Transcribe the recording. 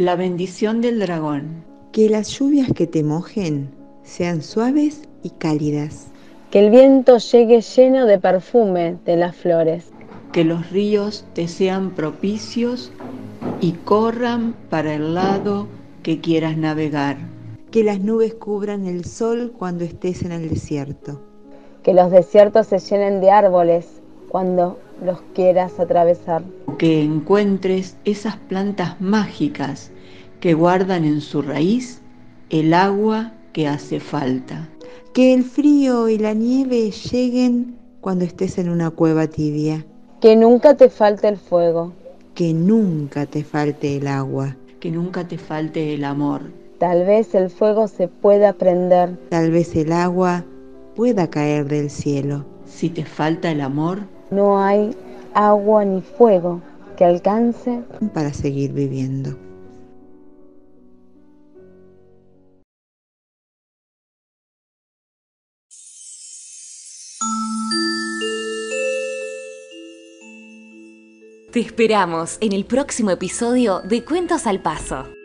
La bendición del dragón. Que las lluvias que te mojen sean suaves y cálidas. Que el viento llegue lleno de perfume de las flores. Que los ríos te sean propicios y corran para el lado que quieras navegar. Que las nubes cubran el sol cuando estés en el desierto. Que los desiertos se llenen de árboles cuando los quieras atravesar. Que encuentres esas plantas mágicas que guardan en su raíz el agua que hace falta. Que el frío y la nieve lleguen cuando estés en una cueva tibia. Que nunca te falte el fuego. Que nunca te falte el agua. Que nunca te falte el amor. Tal vez el fuego se pueda prender. Tal vez el agua pueda caer del cielo. Si te falta el amor, no hay agua ni fuego que alcance para seguir viviendo. Te esperamos en el próximo episodio de Cuentos al Paso.